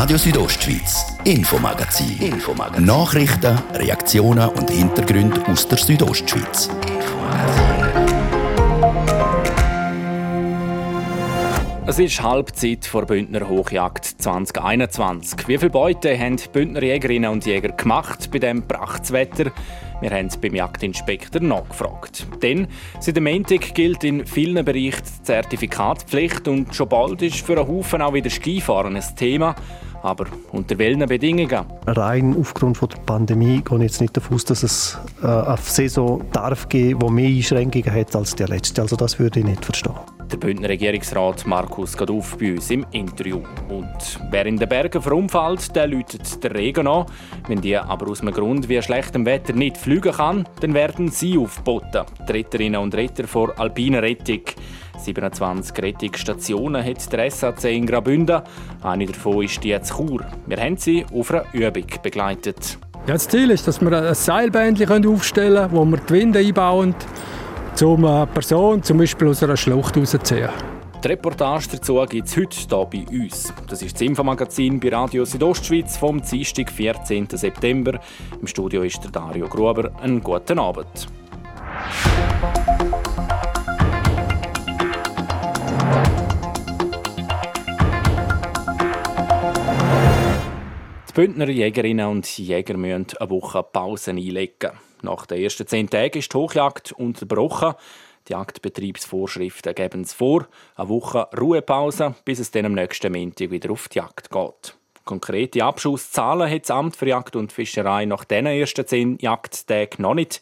Radio Südostschweiz, Infomagazin. Infomagazin. Nachrichten, Reaktionen und Hintergründe aus der Südostschweiz. Es ist Halbzeit vor Bündner Hochjagd 2021. Wie viele Beute haben die Bündner Jägerinnen und Jäger gemacht bei diesem Prachtswetter? Wir haben beim Jagdinspektor nachgefragt. Denn seit dem Montag gilt in vielen Bereichen die Zertifikatspflicht und schon bald ist für einen Haufen auch wieder Skifahren ein Thema. Aber unter welchen Bedingungen? Rein aufgrund von der Pandemie gehe ich jetzt nicht davon aus, dass es äh, eine Saison darf geben, die mehr Einschränkungen hat als die letzte. Also das würde ich nicht verstehen. Der Bündner Regierungsrat Markus Gaduff bei uns im Interview. Und wer in den Bergen verunfallt, der läutet der Regen an. Wenn die aber aus einem Grund wie schlechtem Wetter nicht fliegen kann, dann werden sie aufgeboten. Die Retterinnen und Retter vor Alpine Rettung. 27 Rettungsstationen hat der SAC in Graubünden. Eine davon ist die zu Chur. Wir haben sie auf einer Übung begleitet. Ja, das Ziel ist, dass wir ein Seilbändchen aufstellen können, wo wir die Winde einbauen, um eine Person zum Beispiel aus einer Schlucht rauszuziehen. Die Reportage dazu gibt es heute hier bei uns. Das ist das Infomagazin bei Radio Südostschweiz vom Dienstag, 14. September. Im Studio ist der Dario Gruber. Einen guten Abend. Die Bündner Jägerinnen und Jäger müssen eine Woche Pause einlegen. Nach den ersten zehn Tagen ist die Hochjagd unterbrochen. Die Jagdbetriebsvorschriften geben es vor. Eine Woche Ruhepause, bis es dann am nächsten Montag wieder auf die Jagd geht. Konkrete Abschusszahlen hat das Amt für Jagd und Fischerei nach diesen ersten zehn Jagdtagen noch nicht.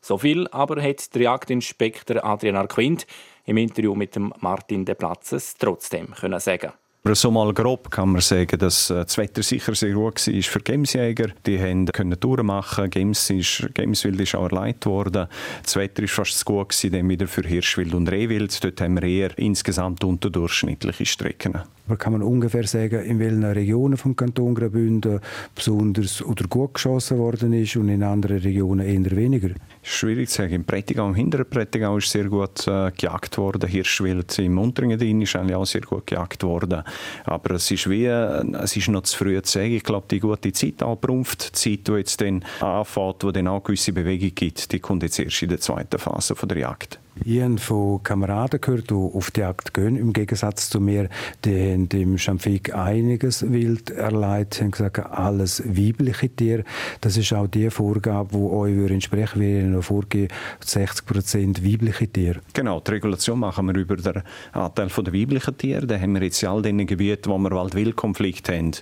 So viel aber hat der Jagdinspektor Adrian Arquint im Interview mit Martin de Platzes trotzdem können sagen aber so mal grob kann man sagen, dass äh, das Wetter sicher sehr gut war für Gamesjäger. Die haben können Touren machen. Games ist, Gameswild ist auch erleidet worden. Das Wetter ist fast zu gut gewesen, dann wieder für Hirschwild und Rehwild. Dort haben wir eher insgesamt unterdurchschnittliche Strecken. Aber kann man ungefähr sagen, in welchen Regionen vom Kanton Graubünden besonders oder gut geschossen worden ist und in anderen Regionen eher weniger? Schwierig zu sagen. Im Prättigau, im hinteren Prättigau ist sehr gut äh, gejagt worden. Hirschwild im unteren Engadin ist eigentlich auch sehr gut gejagt worden. Aber es ist wie, äh, es ist noch zu früh zu sagen. Ich glaube, die gute Zeit abrumpft, die Zeit, die jetzt dann anfängt, wo dann auch gewisse Bewegung gibt, die kommt jetzt erst in der zweiten Phase von der Jagd. Ich habe von Kameraden gehört, die auf die Jagd gehen, im Gegensatz zu mir, die haben im Schamfik einiges wild erleidet, haben gesagt, alles weibliche Tiere. Das ist auch die Vorgabe, die euch entsprechen würde, noch vorgeben, 60 Prozent weibliche Tiere. Genau, die Regulation machen wir über den Anteil der weiblichen Tiere. Da haben wir jetzt in all den Gebieten, wo wir Wald-Wild-Konflikt haben,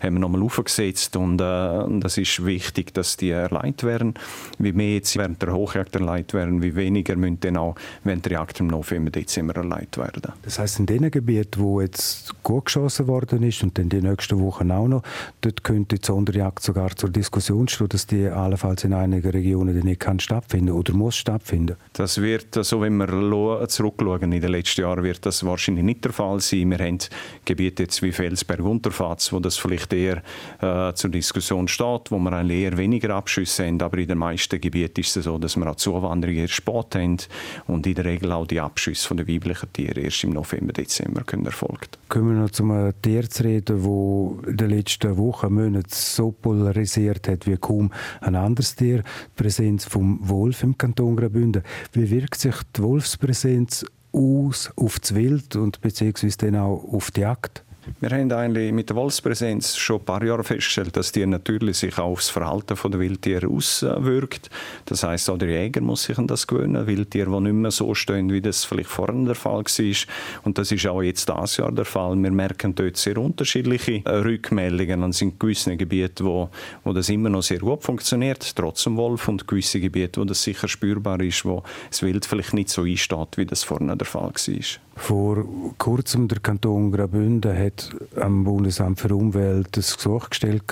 haben wir nochmal aufgesetzt und äh, das ist wichtig, dass die erleidet werden. Wie mehr jetzt während der Hochjagd erleidet werden, wie weniger müssen dann auch wenn die Reaktor im November, Dezember erleidet werden. Das heißt, in den Gebieten, wo jetzt gut geschossen worden ist und dann die nächsten Wochen auch noch, dort könnte die Sonderjagd sogar zur Diskussion stehen, dass die allenfalls in einigen Regionen nicht kann stattfinden oder muss stattfinden. Das wird, so also wenn wir zurückschauen in den letzten Jahren, wird das wahrscheinlich nicht der Fall sein. Wir haben Gebiete jetzt wie Felsberg, Unterfatz, wo das vielleicht eher äh, zur Diskussion steht, wo wir eigentlich eher weniger Abschüsse haben, aber in den meisten Gebieten ist es so, dass wir auch Zuwanderung erst spät haben und in der Regel auch die Abschüsse von den weiblichen Tieren erst im November, Dezember können erfolgt. Kommen wir noch zu einem Tier zu reden, das in den letzten Wochen, Monaten so polarisiert hat wie kaum ein anderes Tier. Die Präsenz vom Wolf im Kanton Graubünden. Wie wirkt sich die Wolfspräsenz aus auf das Wild und beziehungsweise dann auch auf die Jagd? Wir haben eigentlich mit der Wolfspräsenz schon ein paar Jahre festgestellt, dass die natürlich sich auch aufs Verhalten der Wildtiere auswirkt. Das heißt, auch der Jäger muss sich an das gewöhnen. Wildtiere, die nicht mehr so stehen, wie das vielleicht vorhin der Fall war. Und das ist auch jetzt dieses Jahr der Fall. Wir merken dort sehr unterschiedliche Rückmeldungen. Es sind gewisse Gebiete, wo, wo das immer noch sehr gut funktioniert, trotz dem Wolf, und gewisse Gebiete, wo das sicher spürbar ist, wo das Wild vielleicht nicht so einsteht, wie das vorhin der Fall war. Vor kurzem der Kanton Graubünden hat am Bundesamt für Umwelt ein Gesuch gestellt,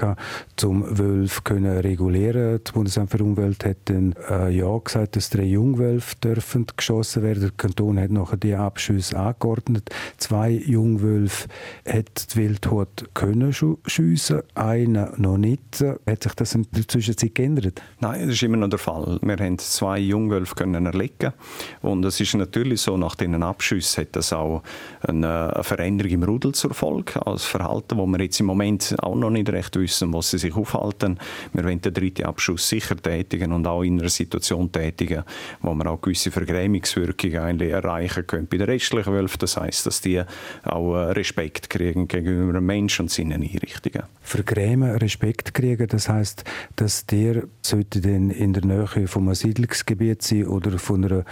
um Wölfe zu regulieren. Das Bundesamt für Umwelt hat dann äh, ja gesagt, dass drei Jungwölfe dürfen geschossen werden. Der Kanton hat nachher die Abschüsse angeordnet. Zwei Jungwölfe hat die Wildhut können schiessen, einer noch nicht. Hat sich das in der Zwischenzeit geändert? Nein, das ist immer noch der Fall. Wir haben zwei Jungwölfe können erlegen und es ist natürlich so, nach diesen Abschüssen hat das auch eine Veränderung im Rudel zur Folge als Verhalten, wo wir jetzt im Moment auch noch nicht recht wissen, was sie sich aufhalten. Wir wollen den dritten Abschuss sicher tätigen und auch in einer Situation tätigen, wo wir auch gewisse Vergrämungswirkungen eigentlich erreichen können bei den restlichen Wölfen. Das heißt, dass die auch äh, Respekt kriegen gegenüber dem Menschen und seinen Einrichtungen. Vergrämen, Respekt kriegen, das heißt, dass der sollte dann in der Nähe vom Siedlungsgebiet sein oder von einer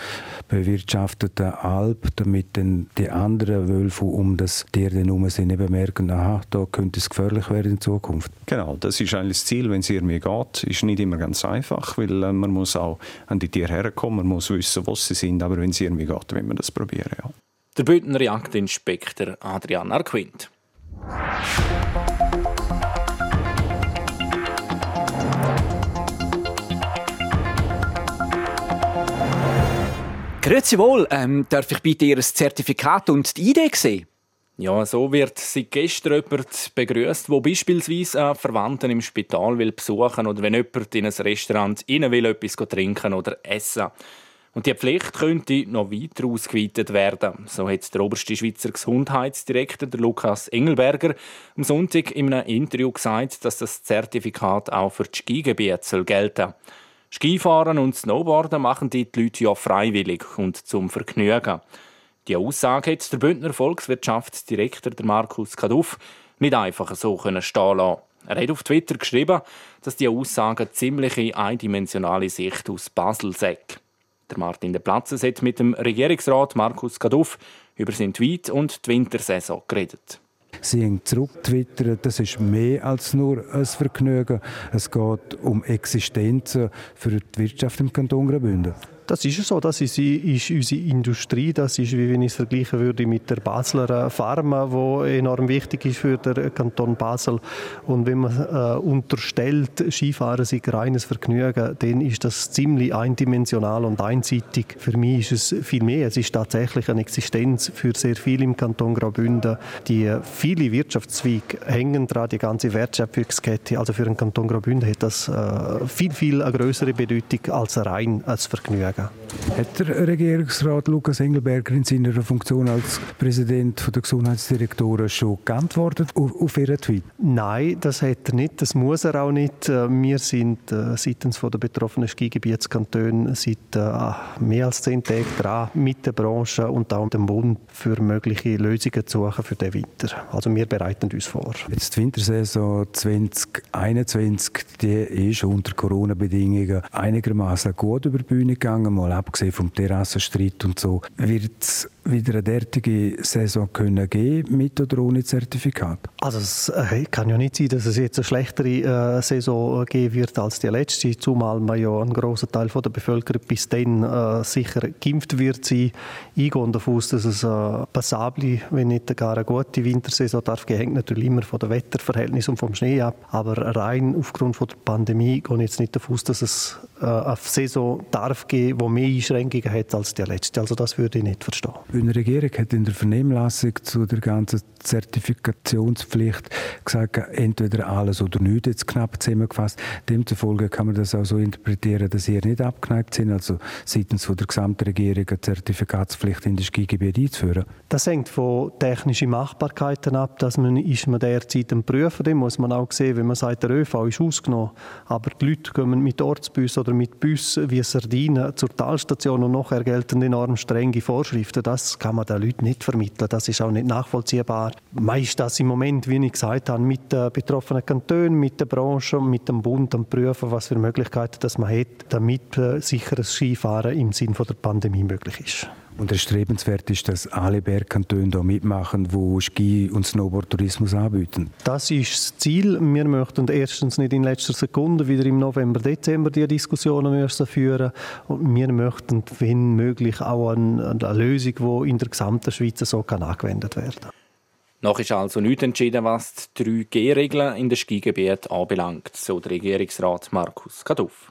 bewirtschafteten Alp, damit dann die anderen Wölfe um das Tier dann herum sind, eben merken, aha, da könnte es gefährlich werden in Zukunft. Genau, das ist eigentlich das Ziel, wenn es irgendwie geht. Ist nicht immer ganz einfach, weil äh, man muss auch an die Tiere herkommen, man muss wissen, was sie sind, aber wenn es irgendwie geht, will man das probieren, ja. Der Bündner Jagdinspektor Adrian Arquint. Grüezi wohl, ähm, darf ich bitte Ihr Zertifikat und die Idee sehen? Ja, so wird seit gestern jemand begrüßt, wo beispielsweise einen Verwandten im Spital will besuchen oder wenn jemand in ein Restaurant rein will, etwas trinken oder essen. Und die Pflicht könnte noch weiter ausgeweitet werden. So hat der oberste Schweizer Gesundheitsdirektor Lukas Engelberger am Sonntag in einem Interview gesagt, dass das Zertifikat auch für die Skigebiete gelten soll. Skifahren und Snowboarden machen die Leute ja freiwillig und zum Vergnügen. Die Aussage hat der Bündner Volkswirtschaftsdirektor Markus Kaduff nicht einfach so stehen lassen. Er hat auf Twitter geschrieben, dass die Aussage eine ziemliche eindimensionale Sicht aus Basel sei. Der Martin de Platzes hat mit dem Regierungsrat Markus Kaduff über seinen Tweet und die Wintersaison geredet. Sie haben zurückgetwittert, das ist mehr als nur ein Vergnügen. Es geht um Existenzen für die Wirtschaft im Kanton Graubünden. Das ist so, das ist, ist unsere Industrie, das ist, wie wenn ich es vergleichen würde mit der Basler Pharma, die enorm wichtig ist für den Kanton Basel. Und wenn man äh, unterstellt, Skifahren sei reines Vergnügen, dann ist das ziemlich eindimensional und einseitig. Für mich ist es viel mehr. Es ist tatsächlich eine Existenz für sehr viele im Kanton Graubünden. Die viele Wirtschaftszweige hängen daran, die ganze Wertschöpfungskette. Also für den Kanton Graubünden hat das äh, viel, viel eine größere Bedeutung als rein als Vergnügen sagen. Hat der Regierungsrat Lukas Engelberger in seiner Funktion als Präsident der Gesundheitsdirektoren schon geantwortet auf, Ihren Tweet? Nein, das hat er nicht. Das muss er auch nicht. Äh, wir sind äh, seitens der betroffenen Skigebietskantone seit äh, mehr als zehn Tagen dran, mit der Branche und auch dem Bund für mögliche Lösungen zu suchen für den Winter. Also wir bereiten uns vor. Jetzt die Wintersaison 2021, die ist unter Corona-Bedingungen einigermaßen gut über die Bühne gegangen gegangen, mal abgesehen vom Terrassenstreit und so. Wird es wieder eine derartige Saison können geben, mit oder ohne Zertifikat? Also es äh, kann ja nicht sein, dass es jetzt eine schlechtere äh, Saison geben wird als die letzte, zumal man ja ein großer Teil von der Bevölkerung bis dann äh, sicher geimpft wird sein. Ich gehe davon aus, dass es eine passable, wenn nicht gar eine gute Wintersaison darf. Hängt natürlich immer von den Wetterverhältnissen und vom Schnee ab. Aber rein aufgrund von der Pandemie gehe ich jetzt nicht davon aus, dass es äh, eine Saison darf geben, die mehr Einschränkungen hat als die letzte. Also das würde ich nicht verstehen. Die Regierung hat in der Vernehmlassung zu der ganzen Zertifikationspflicht gesagt, entweder alles oder nichts, jetzt knapp zusammengefasst. Demzufolge kann man das auch so interpretieren, dass ihr nicht abgeneigt sind, also seitens der gesamten Regierung eine Zertifikatspflicht in das Skigebiet einzuführen. Das hängt von technischen Machbarkeiten ab, dass man ist man derzeit am Prüfen, dem muss man auch sehen, wenn man sagt, der ÖV ist ausgenommen, aber die Leute kommen mit Ortsbus oder mit Bus wie Sardinen zur Talstation und nachher gelten enorm strenge Vorschriften. Das kann man den Leuten nicht vermitteln, das ist auch nicht nachvollziehbar. Meist das im Moment, wie ich gesagt habe, mit den betroffenen Kantonen, mit der Branche, mit dem Bund am prüfen, was für Möglichkeiten das man hat, damit äh, sicheres Skifahren im Sinne der Pandemie möglich ist. Und erstrebenswert ist, dass alle Bergkantone da mitmachen, die Ski- und Snowboard-Tourismus anbieten. Das ist das Ziel. Wir möchten erstens nicht in letzter Sekunde wieder im November, Dezember die Diskussionen müssen führen und wir möchten, wenn möglich, auch eine, eine Lösung, die in der gesamten Schweiz so kann angewendet werden kann. Noch ist also nicht entschieden, was die 3G-Regeln in den Skigebieten anbelangt, so der Regierungsrat Markus Kaduff.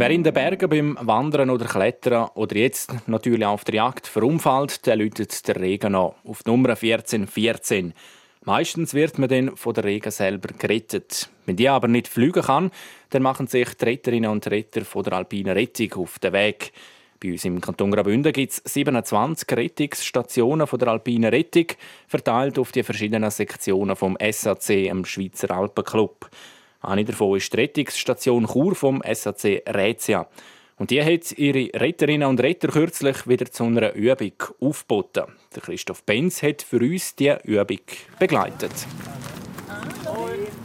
Wer in den Bergen beim Wandern oder Klettern oder jetzt natürlich auf der Jagd verunfallt, der läutet der Regen an auf Nummer 1414. Meistens wird man dann von der Regen selber gerettet. Wenn die aber nicht fliegen kann, dann machen sich die Retterinnen und Retter von der Alpinen Rettung auf den Weg. Bei uns im Kanton Graubünden gibt es 27 Rettungsstationen von der Alpinen Rettung, verteilt auf die verschiedenen Sektionen vom SAC, dem Schweizer Alpenclub. Eine davon ist die Rettungsstation Chur vom SAC Rätia. Und die hat ihre Retterinnen und Retter kürzlich wieder zu einer Übung aufgeboten. Der Christoph Benz hat für uns diese Übung begleitet.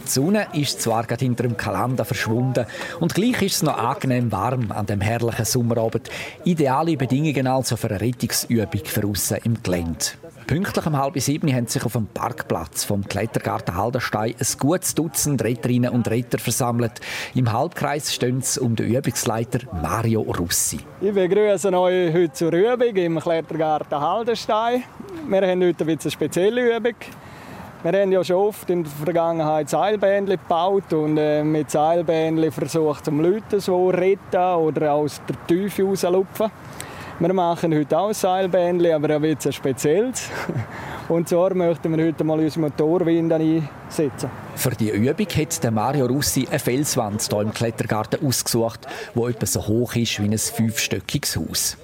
Die Sonne ist zwar gerade hinter dem Kalender verschwunden und gleich ist es noch angenehm warm an dem herrlichen Sommerabend. Ideale Bedingungen also für eine Rettungsübung für im Gelände. Pünktlich um halb sieben haben sich auf dem Parkplatz vom Klettergarten Haldenstein ein gutes Dutzend Retterinnen und Retter versammelt. Im Halbkreis stehen sie um den Übungsleiter Mario Russi. Ich begrüße euch heute zur Übung im Klettergarten Haldenstein. Wir haben heute ein eine spezielle Übung. Wir haben ja schon oft in der Vergangenheit Seilbändchen gebaut und äh, mit Seilbändchen versucht, um Leute so retten oder aus der Tiefe rauszulupfen. Wir machen heute auch ein Seilbändchen, aber ein bisschen spezielles. Und zwar möchten wir heute mal unsere Motorwind einsetzen. Für die Übung hat Mario Russi eine Felswand hier im Klettergarten ausgesucht, die etwa so hoch ist wie ein fünfstöckiges Haus.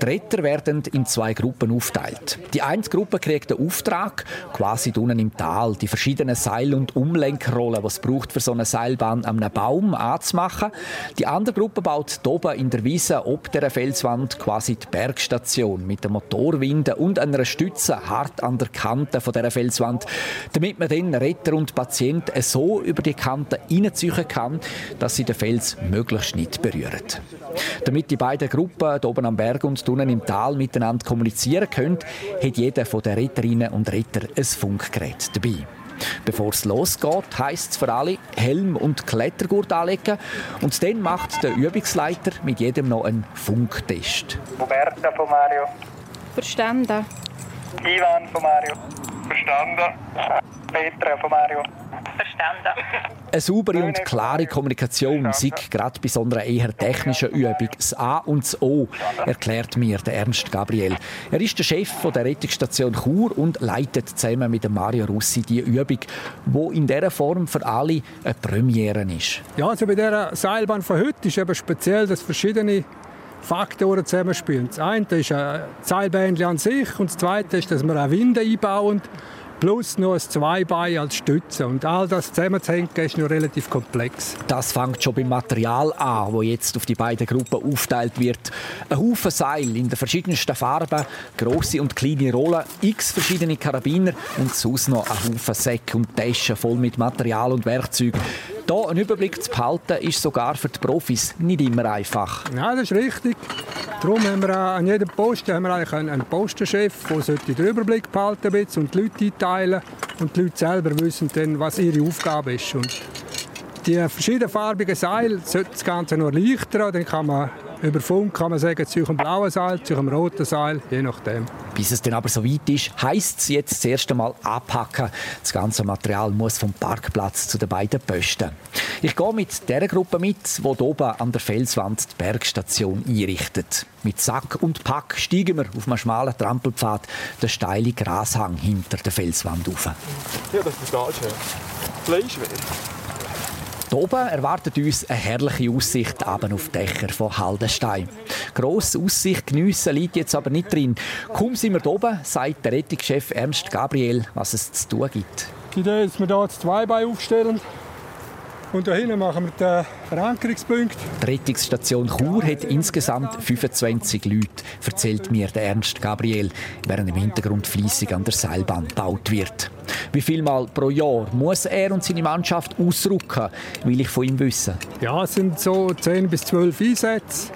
Die Retter werden in zwei Gruppen aufteilt. Die eine Gruppe kriegt den Auftrag, quasi unten im Tal, die verschiedenen Seil- und Umlenkrollen, es braucht, für so eine Seilbahn an einem Baum anzumachen. Die andere Gruppe baut oben in der Wiese ob der Felswand quasi die Bergstation mit der Motorwinde und einer Stütze hart an der Kante von der Felswand, damit man dann Retter und Patienten so über die Kante reinziehen kann, dass sie den Fels möglichst nicht berühren. Damit die beiden Gruppen oben am Berg und unten im Tal miteinander kommunizieren können, hat jeder von den Retterinnen und Retter ein Funkgerät dabei. Bevor es losgeht, heisst es für alle Helm und Klettergurt anlegen und dann macht der Übungsleiter mit jedem noch einen Funktest. Roberta von Mario. Verstanden. Ivan von Mario. Verstanden. Petra von Mario. Verstanden. Eine saubere und klare Kommunikation sei gerade bei so einer eher technischen Übung das A und das O, erklärt mir der Ernst Gabriel. Er ist der Chef der Rettungsstation Chur und leitet zusammen mit Mario Russi die Übung, wo in dieser Form für alle eine Premiere ist. Ja, also bei dieser Seilbahn von heute ist eben speziell, dass verschiedene Faktoren zusammenspielen. Das eine ist ein Seilbändchen an sich und das zweite ist, dass wir auch Winde einbauen plus noch ein Zweibein als Stütze. Und all das zusammenzuhängen ist noch relativ komplex. Das fängt schon beim Material an, wo jetzt auf die beiden Gruppen aufteilt wird. Ein Haufen Seil in den verschiedensten Farben, große und kleine Rollen, x verschiedene Karabiner und sonst noch ein Haufen Säcke und Taschen voll mit Material und Werkzeugen. Hier einen Überblick zu behalten, ist sogar für die Profis nicht immer einfach. Ja, das ist richtig. Darum haben wir an jedem Posten haben wir eigentlich einen Postenchef, der den Überblick behalten und die Leute einteilen. Und die Leute selber wissen dann, was ihre Aufgabe ist. Und die verschiedenfarbigen Seile sollten das Ganze noch erleichtern. Dann kann man über Funk kann man sagen, zu einem blauen Seil, zu einem roten Seil, je nachdem. Bis es dann aber so weit ist, heisst es jetzt das erste Mal anpacken. Das ganze Material muss vom Parkplatz zu den beiden Posten. Ich gehe mit der Gruppe mit, die oben an der Felswand die Bergstation einrichtet. Mit Sack und Pack steigen wir auf einem schmalen Trampelpfad den steilen Grashang hinter der Felswand auf. Ja, das ist total schön. Fleischwehr. Hier oben erwartet uns eine herrliche Aussicht auf die Dächer von Haldenstein. Grosse Aussicht geniessen liegt jetzt aber nicht drin. Kaum sind wir hier oben, sagt der Rettungschef Ernst Gabriel, was es zu tun gibt. Die Idee ist, dass wir hier zwei Beine aufstellen und da hinten machen wir den Verankerungspunkt. Die Rettungsstation Chur hat insgesamt 25 Leute, erzählt mir der Ernst Gabriel, während im Hintergrund fließig an der Seilbahn gebaut wird. Wie viel Mal pro Jahr muss er und seine Mannschaft ausrücken, will ich von ihm wissen. Ja, es sind so 10 bis 12 Einsätze.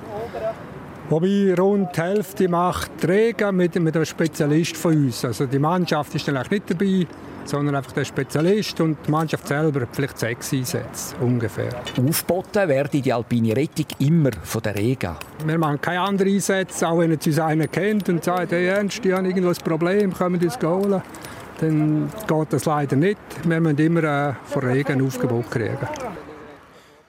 Wobei rund die Hälfte macht Träger mit, mit einem Spezialist von uns. Also die Mannschaft ist dann auch nicht dabei sondern einfach der Spezialist und die Mannschaft selber vielleicht sechs Einsätze ungefähr. Aufgeboten werde die alpine Rettung immer von der Rega. Wir machen keine anderen Einsätze, auch wenn jetzt uns einer kennt und sagt, hey Ernst, die haben irgendwo ein Problem, können wir uns holen? Dann geht das leider nicht. Wir müssen immer äh, von Regen Aufgebot kriegen.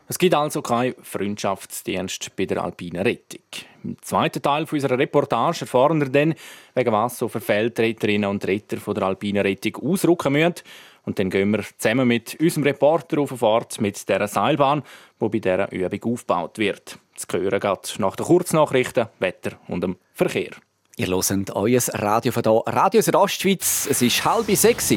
Es gibt also keinen Freundschaftsdienst bei der alpinen Rettung. Im zweiten Teil unserer Reportage erfahren wir dann, wegen was so Verfeldretterinnen und Retter von der alpinen Rettung ausrücken müssen. Und dann gehen wir zusammen mit unserem Reporter auf Fahrt mit dieser Seilbahn, die bei dieser Übung aufgebaut wird. Das Hören geht nach den Kurznachrichten, Wetter und dem Verkehr. Ihr hört euer Radio von hier, Radio Südostschweiz. Es ist halb sechs.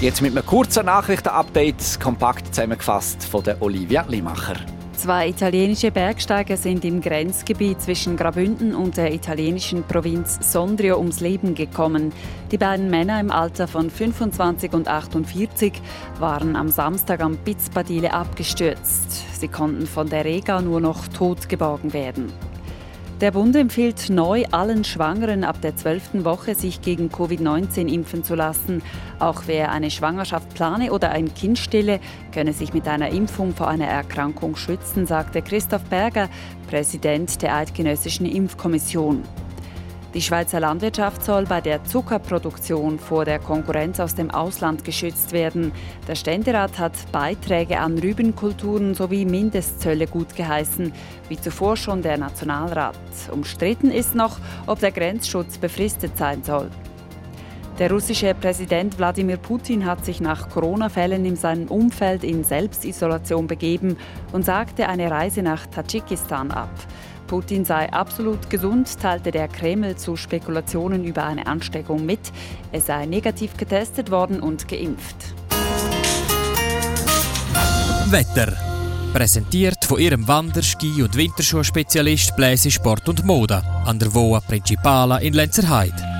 Jetzt mit einem kurzen Nachrichtenupdate, kompakt zusammengefasst von Olivia Limacher. Zwei italienische Bergsteiger sind im Grenzgebiet zwischen Graubünden und der italienischen Provinz Sondrio ums Leben gekommen. Die beiden Männer im Alter von 25 und 48 waren am Samstag am Pizzpadile abgestürzt. Sie konnten von der Rega nur noch tot geborgen werden. Der Bund empfiehlt neu allen Schwangeren ab der 12. Woche, sich gegen Covid-19 impfen zu lassen. Auch wer eine Schwangerschaft plane oder ein Kind stille, könne sich mit einer Impfung vor einer Erkrankung schützen, sagte Christoph Berger, Präsident der Eidgenössischen Impfkommission. Die Schweizer Landwirtschaft soll bei der Zuckerproduktion vor der Konkurrenz aus dem Ausland geschützt werden. Der Ständerat hat Beiträge an Rübenkulturen sowie Mindestzölle gut geheißen, wie zuvor schon der Nationalrat. Umstritten ist noch, ob der Grenzschutz befristet sein soll. Der russische Präsident Wladimir Putin hat sich nach Corona-Fällen in seinem Umfeld in Selbstisolation begeben und sagte eine Reise nach Tadschikistan ab. Putin sei absolut gesund, teilte der Kreml zu Spekulationen über eine Ansteckung mit. Er sei negativ getestet worden und geimpft. Wetter. Präsentiert von ihrem Wander-, Ski- und Winterschuhspezialist Bläse Sport und Mode an der Voa Principala in Lenzerheide.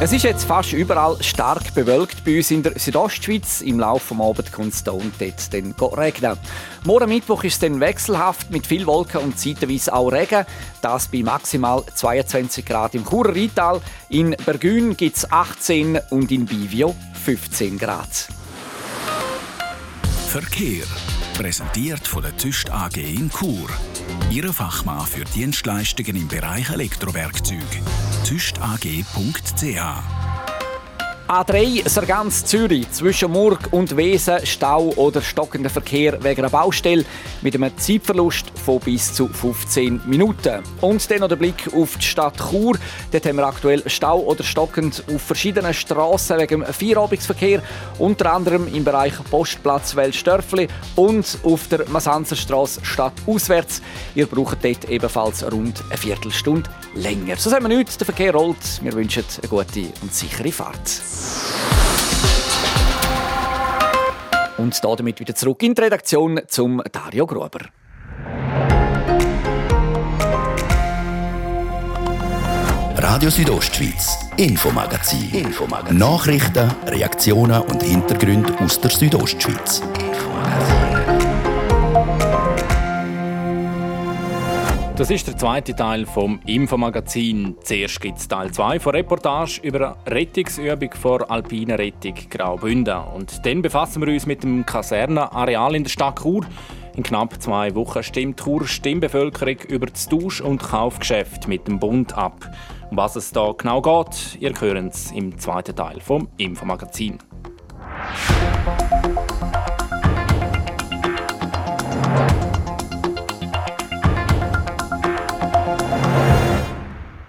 Es ist jetzt fast überall stark bewölkt bei uns in der Südostschweiz. Im Laufe des Abends kommt es und dort dann regnen. Morgen Mittwoch ist es dann wechselhaft mit viel Wolken und zeitweise auch Regen. Das bei maximal 22 Grad im Churer Rheintal. In Bergün gibt es 18 und in Bivio 15 Grad. Verkehr. Präsentiert von der Züst AG in Chur. Ihre Fachmann für Dienstleistungen im Bereich Elektrowerkzeug. züstag.ch A3 Sargans Zürich zwischen Murg und Wesen Stau oder stockender Verkehr wegen einer Baustelle mit einem Zeitverlust von bis zu 15 Minuten. Und dann noch der Blick auf die Stadt Chur. Dort haben wir aktuell Stau oder stockend auf verschiedenen Straßen wegen dem Vierabendverkehr, unter anderem im Bereich Postplatz Weltstörfli und auf der Masanzerstraße stadtauswärts. Ihr braucht dort ebenfalls rund eine Viertelstunde länger. So sagen wir nichts, der Verkehr rollt. Wir wünschen eine gute und sichere Fahrt. Und damit wieder zurück in die Redaktion zum Dario Gruber. Radio Südostschweiz, Infomagazin. Infomagazin. Nachrichten, Reaktionen und Hintergründe aus der Südostschweiz. Das ist der zweite Teil vom Infomagazin. Zuerst gibt es Teil 2 von Reportage über eine Rettungsübung vor Alpine Rettung Graubünden. Und dann befassen wir uns mit dem Kasernenareal in der Stadt Chur. In knapp zwei Wochen stimmt Chur Stimmbevölkerung über das Tausch- und Kaufgeschäft mit dem Bund ab. Um was es da genau geht, ihr hört es im zweiten Teil vom Infomagazin.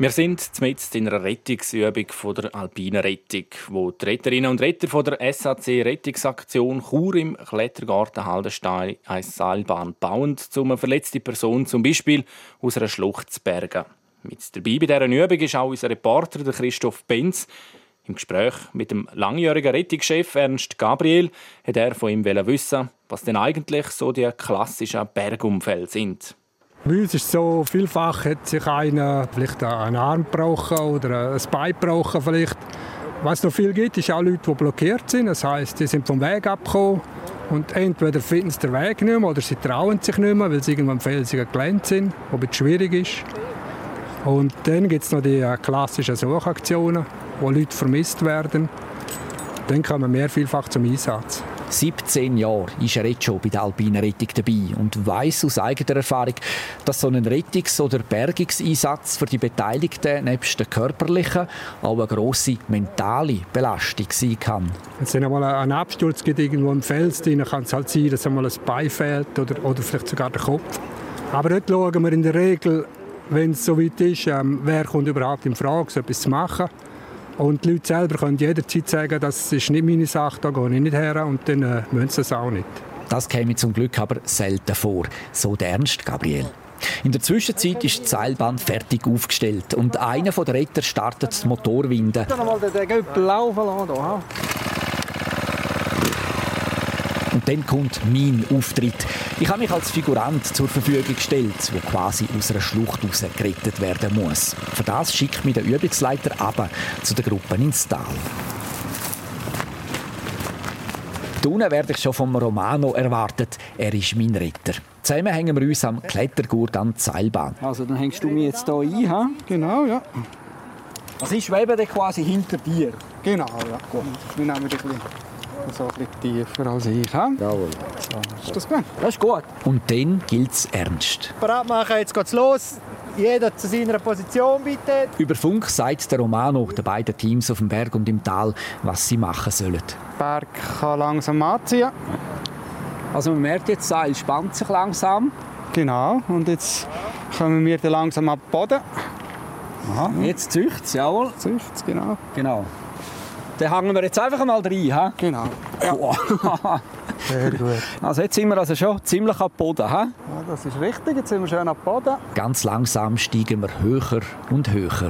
Wir sind mitten in einer Rettungsübung von der Alpinen Rettung, wo die Retterinnen und Retter von der SAC Rettungsaktion Chur im Klettergarten Haldenstein eine Seilbahn bauen, um eine verletzte Person zum Beispiel aus einer Schlucht zu bergen. Mit dabei bei dieser Übung ist auch unser Reporter Christoph Benz. Im Gespräch mit dem langjährigen Rettungschef Ernst Gabriel hat er von ihm wissen, was denn eigentlich so die klassischen Bergumfälle sind. Bei uns ist so, vielfach hat sich einer vielleicht einen Arm gebrochen oder ein Bein gebrochen vielleicht. Was es noch viel gibt, ist auch Leute, die blockiert sind. Das heisst, die sind vom Weg abgekommen und entweder finden sie den Weg nicht mehr oder sie trauen sich nicht mehr, weil sie irgendwann felsiger gelähmt sind, was ein schwierig ist. Und dann gibt es noch die klassischen Suchaktionen, wo Leute vermisst werden. Dann kommen wir vielfach zum Einsatz. 17 Jahre ist er jetzt schon bei der Alpinen Rettung dabei und weiß aus eigener Erfahrung, dass so ein Rettungs- oder Bergungseinsatz für die Beteiligten nebst der körperlichen auch eine grosse mentale Belastung sein kann. Wenn es einmal einen Absturz gibt, irgendwo im Fels drin, kann es halt sein, dass einmal ein Bein fehlt oder, oder vielleicht sogar der Kopf. Aber dort schauen wir in der Regel, wenn es so weit ist, ähm, wer kommt überhaupt in Frage, so etwas zu machen. Und die Leute selber können jederzeit sagen, das ist nicht meine Sache, da gehe ich nicht her und dann äh, müssen sie es auch nicht. Das käme zum Glück aber selten vor, so der Ernst Gabriel. In der Zwischenzeit ist die Seilbahn fertig aufgestellt und einer der Retter startet die Motorwinde. Dann mal den Göppel laufen lassen. Dann kommt mein Auftritt. Ich habe mich als Figurant zur Verfügung gestellt, der quasi aus einer Schlucht heraus gerettet werden muss. Für das schickt mich der Übungsleiter ab zu der Gruppe ins Tal. Unten werde ich schon vom Romano erwartet. Er ist mein Retter. Zusammen hängen wir uns am Klettergurt an die Seilbahn. Also dann hängst du mich jetzt hier ein, ha? Genau, ja. Also ich schwebe quasi hinter dir. Genau, ja. Gut. Wir nehmen dich ein bisschen, so ein bisschen tiefer als ich. Ha? Jawohl. So, ist das gut? Das ist gut. Und dann gilt es ernst. Bereit machen, jetzt geht's los. Jeder zu seiner Position bitte. Über Funk sagt der Romano den beiden Teams auf dem Berg und im Tal, was sie machen sollen. Der Berg kann langsam anziehen. Also man merkt jetzt, das Seil spannt sich langsam. Genau. Und jetzt kommen wir dann langsam ab Boden. Aha. Jetzt zücht es, jawohl. Zücht es, genau. Genau. Dann hängen wir jetzt einfach mal rein. Ha? Genau. Ja. Sehr gut. Also jetzt sind wir also schon ziemlich am Boden. Ha? Ja, das ist richtig. Jetzt sind wir schön am Boden. Ganz langsam steigen wir höher und höher.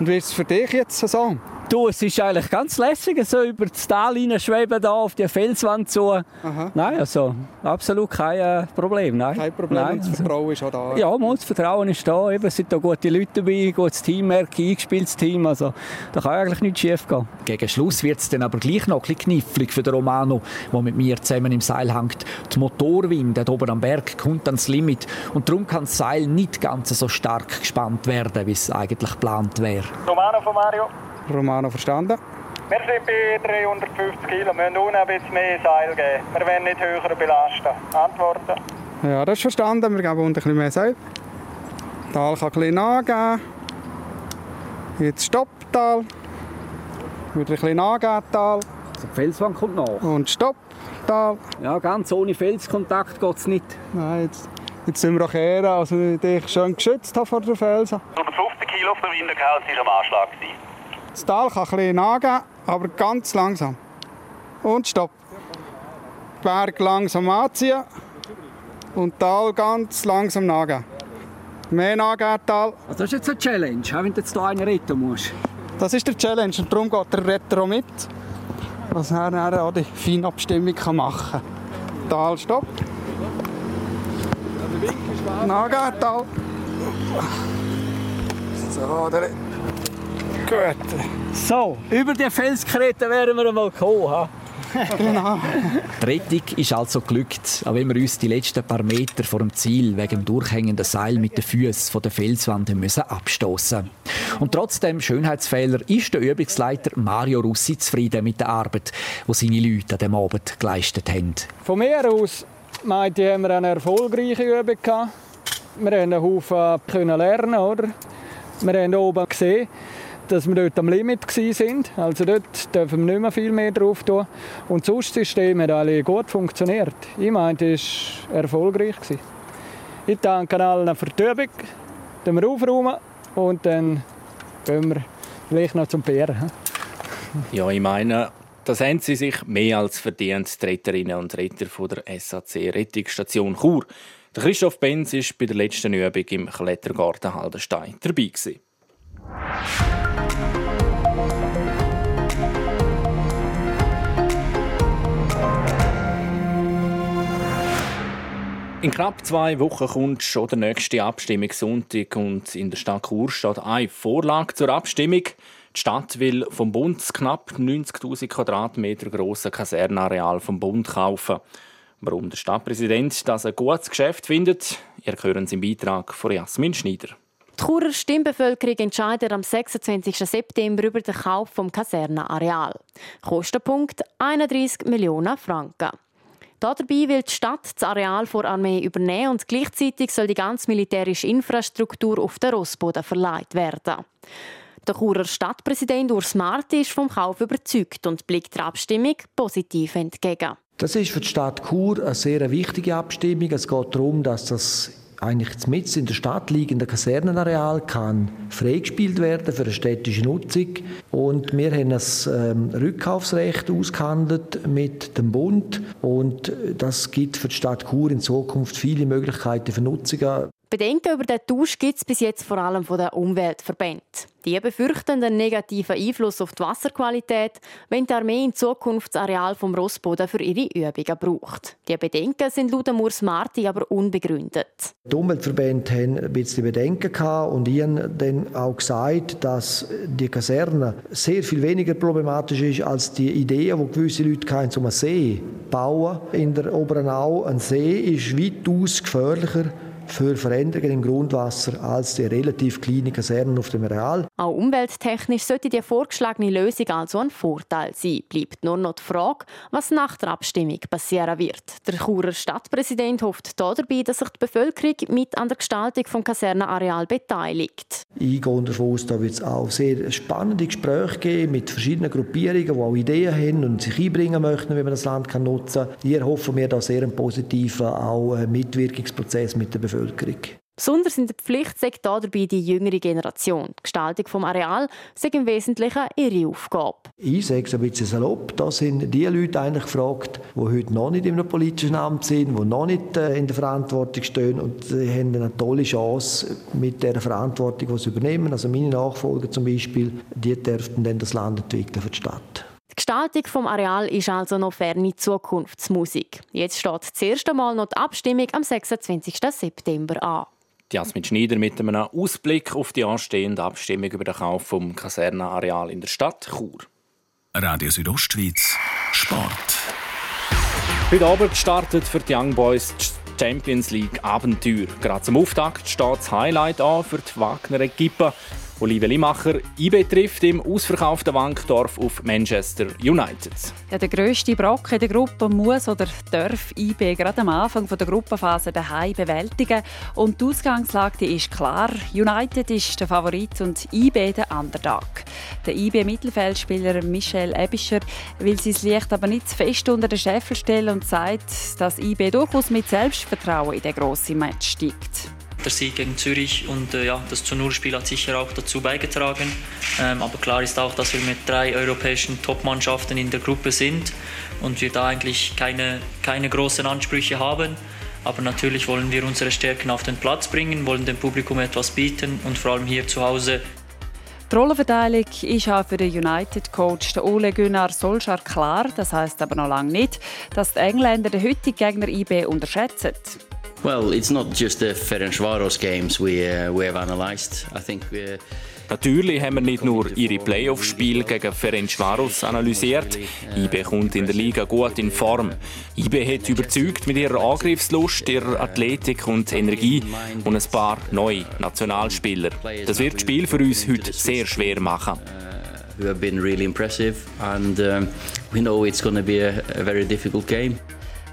Und wie ist es für dich jetzt so? Du, es ist eigentlich ganz lässig, so über das Tal schweben da auf die Felswand zu. Aha. Nein, also absolut kein äh, Problem. Nein. Kein Problem, Nein. das Vertrauen ist auch da. Ja, mal, das Vertrauen ist da. Eben, es sind da gute Leute dabei, gutes Teamwork, eingespieltes Team. Also, da kann eigentlich nichts schief gehen. Gegen Schluss wird es dann aber gleich noch ein bisschen knifflig für den Romano, der mit mir zusammen im Seil hängt. Die Motorwinde oben am Berg kommt ans Limit und darum kann das Seil nicht ganz so stark gespannt werden, wie es eigentlich geplant wäre. Romano von Mario. Romano verstanden. Wir sind bei 350 Kilo. Wir müssen unten ein bisschen mehr Seil geben. Wir wollen nicht höher belasten. Antworten? Ja, das ist verstanden. Wir geben unten ein bisschen mehr Seil. Tal kann ein bisschen nachgeben. Jetzt Stopp, Tal. Wieder ein bisschen nachgeben, Tal. Also die Felswand kommt nach. Und Stopp, Tal. Ja, ganz ohne Felskontakt geht es nicht. Nein, jetzt, jetzt sind wir auch kehren, also ich dich schön geschützt habe vor der Felsen. 150 Kilo auf der Winterkaus war am Anschlag. Das Tal kann ein bisschen aber ganz langsam. Und Stopp. Berg langsam anziehen und Tal ganz langsam nachgeben. Mehr nachgeben, Tal. Also das ist jetzt eine Challenge, wenn du jetzt hier einen retten musst. Das ist der Challenge und darum geht der Retter auch mit. Was er dann auch die Feinabstimmung kann machen kann. Tal, Stopp. Nachgeben, Tal. So, der Gut. So, über die Felskrete wären wir einmal gekommen. Ha? Genau. Die Rettung ist also glückt, auch wenn wir uns die letzten paar Meter vor dem Ziel wegen dem durchhängenden Seil mit den Füßen von der Felswand müssen abstoßen. Und trotz dem Schönheitsfehler ist der Übungsleiter Mario Russi zufrieden mit der Arbeit, die seine Leute an dem Abend geleistet haben. Von mir aus meinte ich, haben wir eine erfolgreiche Übung gehabt. Wir haben einen Haufen können lernen, oder? Wir haben oben gesehen, dass wir dort am Limit waren. Also dort dürfen wir nicht mehr viel mehr drauf tun. Und das System hat alle gut funktioniert. Ich meinte, es war erfolgreich. Ich danke allen für die Übung. Dann wir aufräumen und dann gehen wir vielleicht noch zum Bären. Ja, ich meine, das haben sie sich mehr als verdient, die Retterinnen und Retter von der SAC Rettungsstation Chur. Christoph Benz war bei der letzten Übung im Klettergarten Haldenstein dabei. Gewesen. In knapp zwei Wochen kommt schon der nächste Abstimmungssonntag und in der Stadt Chur steht eine Vorlage zur Abstimmung. Die Stadt will vom Bund knapp 90.000 Quadratmeter große Kasernenareal vom Bund kaufen. Warum der Stadtpräsident das ein gutes Geschäft findet, ihr hören Sie im Beitrag von Jasmin Schneider. Churer Stimmbevölkerung entscheidet am 26. September über den Kauf vom Kasernenareal. Kostenpunkt 31 Millionen Franken. Dabei will die Stadt das Areal vor Armee übernehmen und gleichzeitig soll die ganze militärische Infrastruktur auf den Rossboden verleiht werden. Der Churer Stadtpräsident Urs Marti ist vom Kauf überzeugt und blickt der Abstimmung positiv entgegen. Das ist für die Stadt Chur eine sehr wichtige Abstimmung. Es geht darum, dass das eigentlich mitten in der Stadt liegende Kasernenareal kann freigespielt werden für eine städtische Nutzung. Und wir haben das ähm, Rückkaufsrecht ausgehandelt mit dem Bund und das gibt für die Stadt Chur in Zukunft viele Möglichkeiten für Nutzungen. Bedenken über den Tausch gibt es bis jetzt vor allem von den Umweltverbänden. Die befürchten einen negativen Einfluss auf die Wasserqualität, wenn die Armee in Zukunft das Areal vom Rossboden für ihre Übungen braucht. Die Bedenken sind laut Urs Marti aber unbegründet. Die Umweltverbände haben ein bisschen Bedenken gehabt und habe dann auch gesagt, dass die Kaserne sehr viel weniger problematisch ist als die Idee, die gewisse Leute hatten, um einen See zu bauen. In der Oberen Au ein See ist weitaus gefährlicher für Veränderungen im Grundwasser als die relativ kleinen Kasernen auf dem Areal. Auch umwelttechnisch sollte die vorgeschlagene Lösung also ein Vorteil sein. Bleibt nur noch die Frage, was nach der Abstimmung passieren wird. Der Churer Stadtpräsident hofft dabei, dass sich die Bevölkerung mit an der Gestaltung des Kasernenareal beteiligt. Ich gehe davon aus, da wird es auch sehr spannende Gespräche geben mit verschiedenen Gruppierungen, die auch Ideen haben und sich einbringen möchten, wie man das Land nutzen kann. Hier hoffen wir da sehr einen positiven auch äh, Mitwirkungsprozess mit der Bevölkerung. Bevölkerung. Besonders in der Pflicht sagt dabei die jüngere Generation. Die Gestaltung des Areals ist im Wesentlichen ihre Aufgabe. Ich sage es ein bisschen salopp, da sind die Leute eigentlich gefragt, die heute noch nicht in einem politischen Amt sind, die noch nicht äh, in der Verantwortung stehen und sie haben eine tolle Chance mit der Verantwortung, die sie übernehmen. Also meine Nachfolger zum Beispiel, die dürften dann das Land entwickeln für die Stadt. Die Gestaltung des Areals ist also noch ferne Zukunftsmusik. Jetzt steht das erste Mal noch die Abstimmung am 26. September an. Jasmin Schneider mit einem Ausblick auf die anstehende Abstimmung über den Kauf vom Kasernenareal in der Stadt Chur. Radio Südostschweiz Sport. Heute Abend gestartet für die Young Boys die Champions League Abenteuer. Gerade zum Auftakt steht das Highlight an für die Wagner-Equipe. Olive Limacher, IB trifft im ausverkauften Wankdorf auf Manchester United. Ja, der grösste Brocken der Gruppe muss oder darf IB gerade am Anfang der Gruppenphase daheim bewältigen. Und die Ausgangslage ist klar. United ist der Favorit und IB der Underdog. Der IB-Mittelfeldspieler Michel Ebischer will sein Licht aber nicht zu fest unter den Scheffel stellen und sagt, dass IB durchaus mit Selbstvertrauen in den grossen Match steigt der Sieg gegen Zürich und äh, ja, das zu Null-Spiel hat sicher auch dazu beigetragen. Ähm, aber klar ist auch, dass wir mit drei europäischen Top-Mannschaften in der Gruppe sind und wir da eigentlich keine, keine großen Ansprüche haben. Aber natürlich wollen wir unsere Stärken auf den Platz bringen, wollen dem Publikum etwas bieten und vor allem hier zu Hause die Rollenverteilung ist auch für den United-Coach Ole Gunnar Solskjaer klar. Das heißt aber noch lange nicht, dass die Engländer den heutigen Gegner IB unterschätzen. Well, it's not just the Ferencvaros games we, uh, we have analyzed. I think we, Natürlich haben wir nicht nur ihre Playoff-Spiele gegen Ferencvaros analysiert. IB kommt in der Liga gut in Form. IB hat überzeugt mit ihrer Angriffslust, ihrer Athletik und Energie und ein paar neue Nationalspieler. Das wird das Spiel für uns heute sehr schwer machen. We have been really impressive and um, we know it's going to be a, a very difficult game.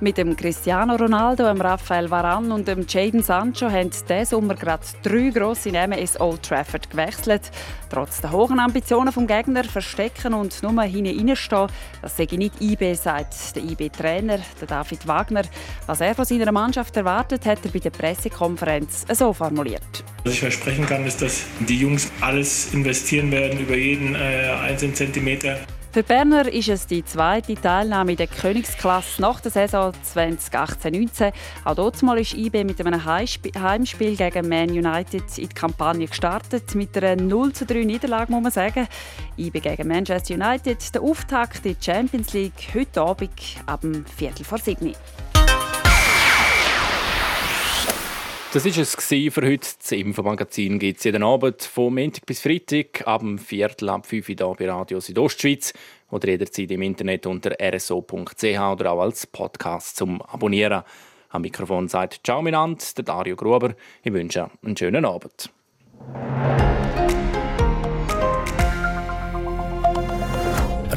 Mit dem Cristiano Ronaldo, dem Rafael Varane und dem Jadon Sancho haben diesen Sommer gerade drei grosse Namen ins Old Trafford gewechselt. Trotz der hohen Ambitionen vom Gegner verstecken und nur hineinstehen, das sage ich nicht IB, sagt der IB-Trainer David Wagner. Was er von seiner Mannschaft erwartet, hat er bei der Pressekonferenz so formuliert. Was ich versprechen kann, ist, dass die Jungs alles investieren werden über jeden äh, einzelnen Zentimeter. Für Berner ist es die zweite Teilnahme in der Königsklasse nach der Saison 2018-19. Auch dort mal ist IB mit einem Heimspiel gegen Man United in die Kampagne gestartet. Mit einer 0 3 Niederlage muss man sagen. IB gegen Manchester United. Der Auftakt in die Champions League heute Abend ab dem Viertel vor sieben. Das war es für heute. Das Infomagazin gibt es jeden Abend von Montag bis Freitag ab dem Viertel ab 5 Uhr hier bei Radio Südostschweiz oder jederzeit im Internet unter rso.ch oder auch als Podcast zum Abonnieren. Am Mikrofon sagt Ciao, mein der Dario Gruber. Ich wünsche einen schönen Abend.